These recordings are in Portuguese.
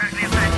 Right,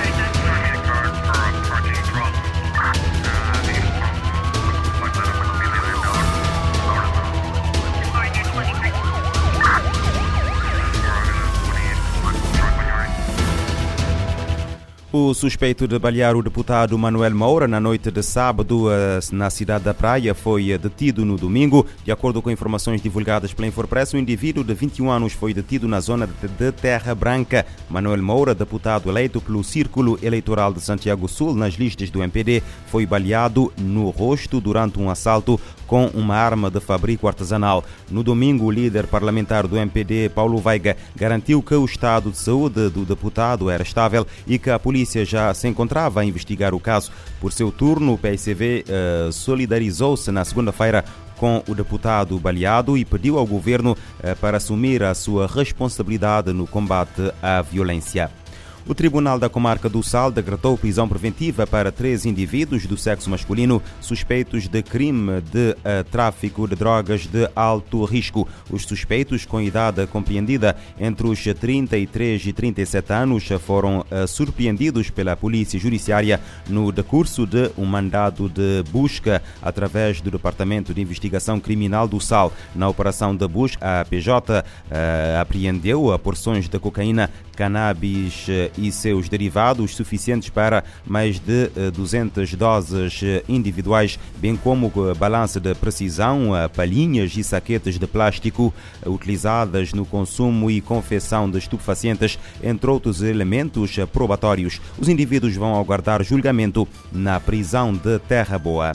O suspeito de balear o deputado Manuel Moura na noite de sábado eh, na cidade da Praia foi detido no domingo. De acordo com informações divulgadas pela Infopress, o indivíduo de 21 anos foi detido na zona de Terra Branca. Manuel Moura, deputado eleito pelo Círculo Eleitoral de Santiago Sul nas listas do MPD, foi baleado no rosto durante um assalto com uma arma de fabrico artesanal. No domingo, o líder parlamentar do MPD, Paulo Veiga, garantiu que o estado de saúde do deputado era estável e que a polícia já se encontrava a investigar o caso. Por seu turno, o PSV uh, solidarizou-se na segunda-feira com o deputado baleado e pediu ao governo uh, para assumir a sua responsabilidade no combate à violência. O Tribunal da Comarca do Sal decretou prisão preventiva para três indivíduos do sexo masculino suspeitos de crime de uh, tráfico de drogas de alto risco. Os suspeitos, com idade compreendida entre os 33 e 37 anos, foram uh, surpreendidos pela Polícia Judiciária no decurso de um mandado de busca através do Departamento de Investigação Criminal do Sal. Na operação de busca, a PJ uh, apreendeu porções de cocaína, cannabis e seus derivados suficientes para mais de 200 eh, doses eh, individuais, bem como eh, balança de precisão, palhinhas e saquetes de plástico utilizadas no consumo e confecção de estupefacientes, entre outros elementos probatórios. Os indivíduos vão aguardar julgamento na prisão de Terra Boa.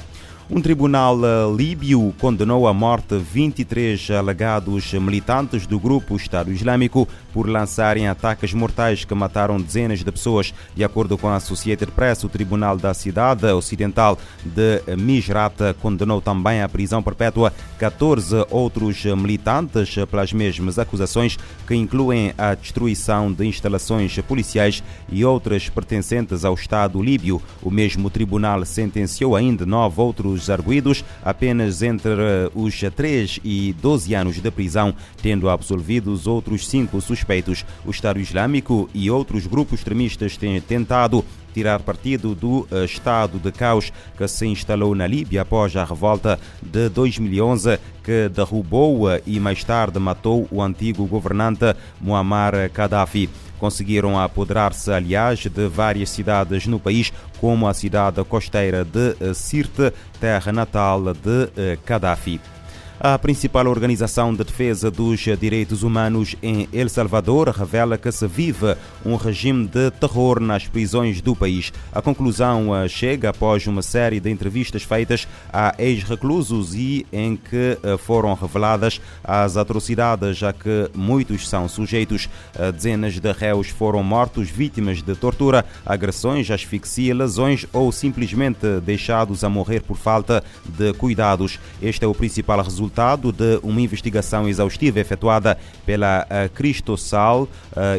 Um tribunal líbio condenou à morte 23 alegados militantes do grupo Estado Islâmico por lançarem ataques mortais que mataram dezenas de pessoas. De acordo com a Associated Press, o tribunal da cidade ocidental de Misrata condenou também à prisão perpétua 14 outros militantes pelas mesmas acusações, que incluem a destruição de instalações policiais e outras pertencentes ao Estado líbio. O mesmo tribunal sentenciou ainda nove outros os arguídos apenas entre eh, os 3 e 12 anos de prisão, tendo absolvido os outros cinco suspeitos. O Estado Islâmico e outros grupos extremistas têm tentado tirar partido do eh, estado de caos que se instalou na Líbia após a revolta de 2011 que derrubou e mais tarde matou o antigo governante Muammar Gaddafi conseguiram apoderar-se, aliás, de várias cidades no país, como a cidade costeira de eh, Sirte, terra natal de Gaddafi. A principal organização de defesa dos direitos humanos em El Salvador revela que se vive um regime de terror nas prisões do país. A conclusão eh, chega após uma série de entrevistas feitas a ex-reclusos e em que eh, foram reveladas as atrocidades a que muitos são sujeitos. Eh, dezenas de réus foram mortos vítimas de tortura, agressões, asfixia, lesões ou simplesmente deixados a morrer por falta de cuidados. Este é o principal resultado resultado de uma investigação exaustiva efetuada pela uh, Cristosal uh,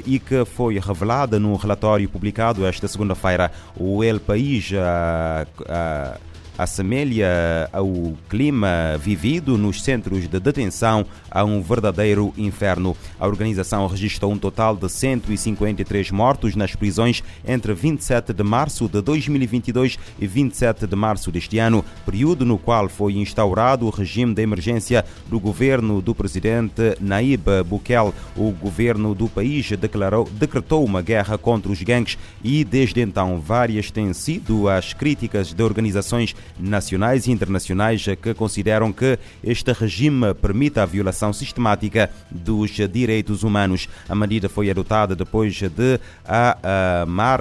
e que foi revelada num relatório publicado esta segunda-feira. O El País uh, assemelha ao clima vivido nos centros de detenção a um verdadeiro inferno. A organização registrou um total de 153 mortos nas prisões entre 27 de março de 2022 e 27 de março deste ano, período no qual foi instaurado o regime de emergência do governo do presidente Naib Bukele. O governo do país declarou, decretou uma guerra contra os gangues e desde então várias têm sido as críticas de organizações nacionais e internacionais que consideram que este regime permite a violação sistemática dos direitos humanos. A medida foi adotada depois de a, Mar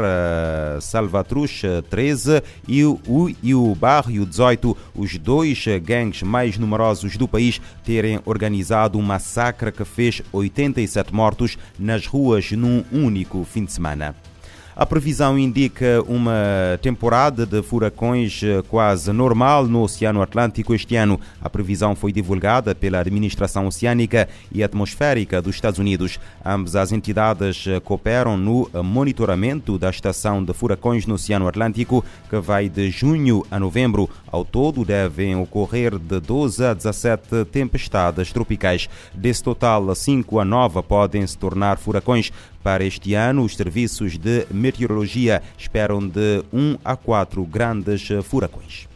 Salvatrucha 13 e o, e o Barrio 18, os dois gangues mais numerosos do país, terem organizado um massacre que fez 87 mortos nas ruas num único fim de semana. A previsão indica uma temporada de furacões eh, quase normal no Oceano Atlântico este ano. A previsão foi divulgada pela Administração Oceânica e Atmosférica dos Estados Unidos. Ambas as entidades eh, cooperam no monitoramento da estação de furacões no Oceano Atlântico, que vai de junho a novembro. Ao todo, devem ocorrer de 12 a 17 tempestades tropicais. Desse total, 5 a 9 podem se tornar furacões Para este ano, os serviços de meteorologia esperam de 1 a 4 grandes furacões.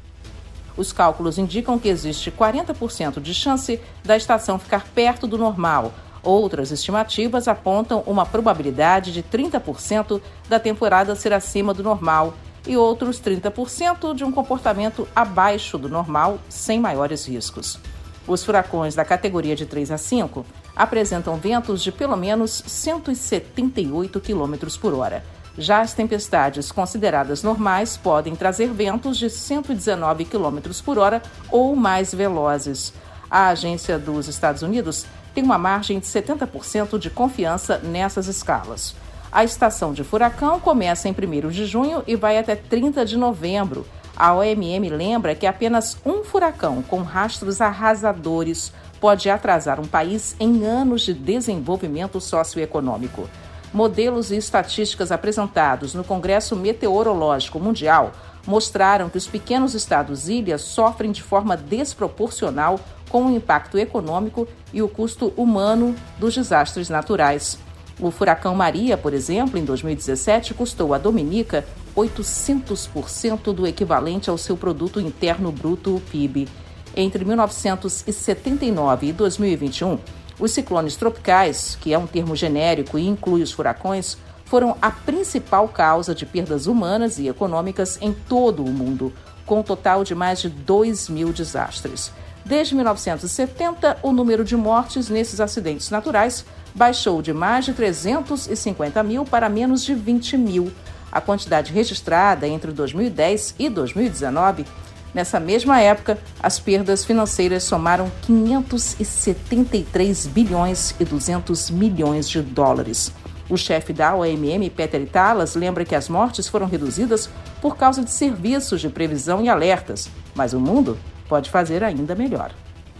Os cálculos indicam que existe 40% de chance da estação ficar perto do normal. Outras estimativas apontam uma probabilidade de 30% da temporada ser acima do normal e outros 30% de um comportamento abaixo do normal, sem maiores riscos. Os furacões da categoria de 3 a 5 apresentam ventos de pelo menos 178 km por hora. Já as tempestades consideradas normais podem trazer ventos de 119 km por hora ou mais velozes. A agência dos Estados Unidos tem uma margem de 70% de confiança nessas escalas. A estação de furacão começa em 1 de junho e vai até 30 de novembro. A OMM lembra que apenas um furacão com rastros arrasadores pode atrasar um país em anos de desenvolvimento socioeconômico. Modelos e estatísticas apresentados no Congresso Meteorológico Mundial mostraram que os pequenos estados-ilhas sofrem de forma desproporcional com o impacto econômico e o custo humano dos desastres naturais. O furacão Maria, por exemplo, em 2017, custou a Dominica 800% do equivalente ao seu produto interno bruto, o PIB. Entre 1979 e 2021, os ciclones tropicais, que é um termo genérico e inclui os furacões, foram a principal causa de perdas humanas e econômicas em todo o mundo, com um total de mais de 2 mil desastres. Desde 1970, o número de mortes nesses acidentes naturais baixou de mais de 350 mil para menos de 20 mil. A quantidade registrada entre 2010 e 2019 Nessa mesma época, as perdas financeiras somaram 573 bilhões e 200 milhões de dólares. O chefe da OMM, Peter Italas, lembra que as mortes foram reduzidas por causa de serviços de previsão e alertas, mas o mundo pode fazer ainda melhor.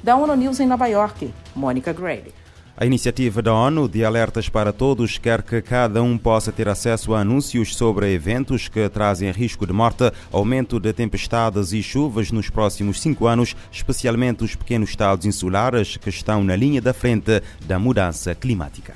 Da ONU News em Nova York, Mônica Gray. A iniciativa da ONU de Alertas para Todos quer que cada um possa ter acesso a anúncios sobre eventos que trazem risco de morte, aumento de tempestades e chuvas nos próximos cinco anos, especialmente os pequenos estados insulares que estão na linha da frente da mudança climática.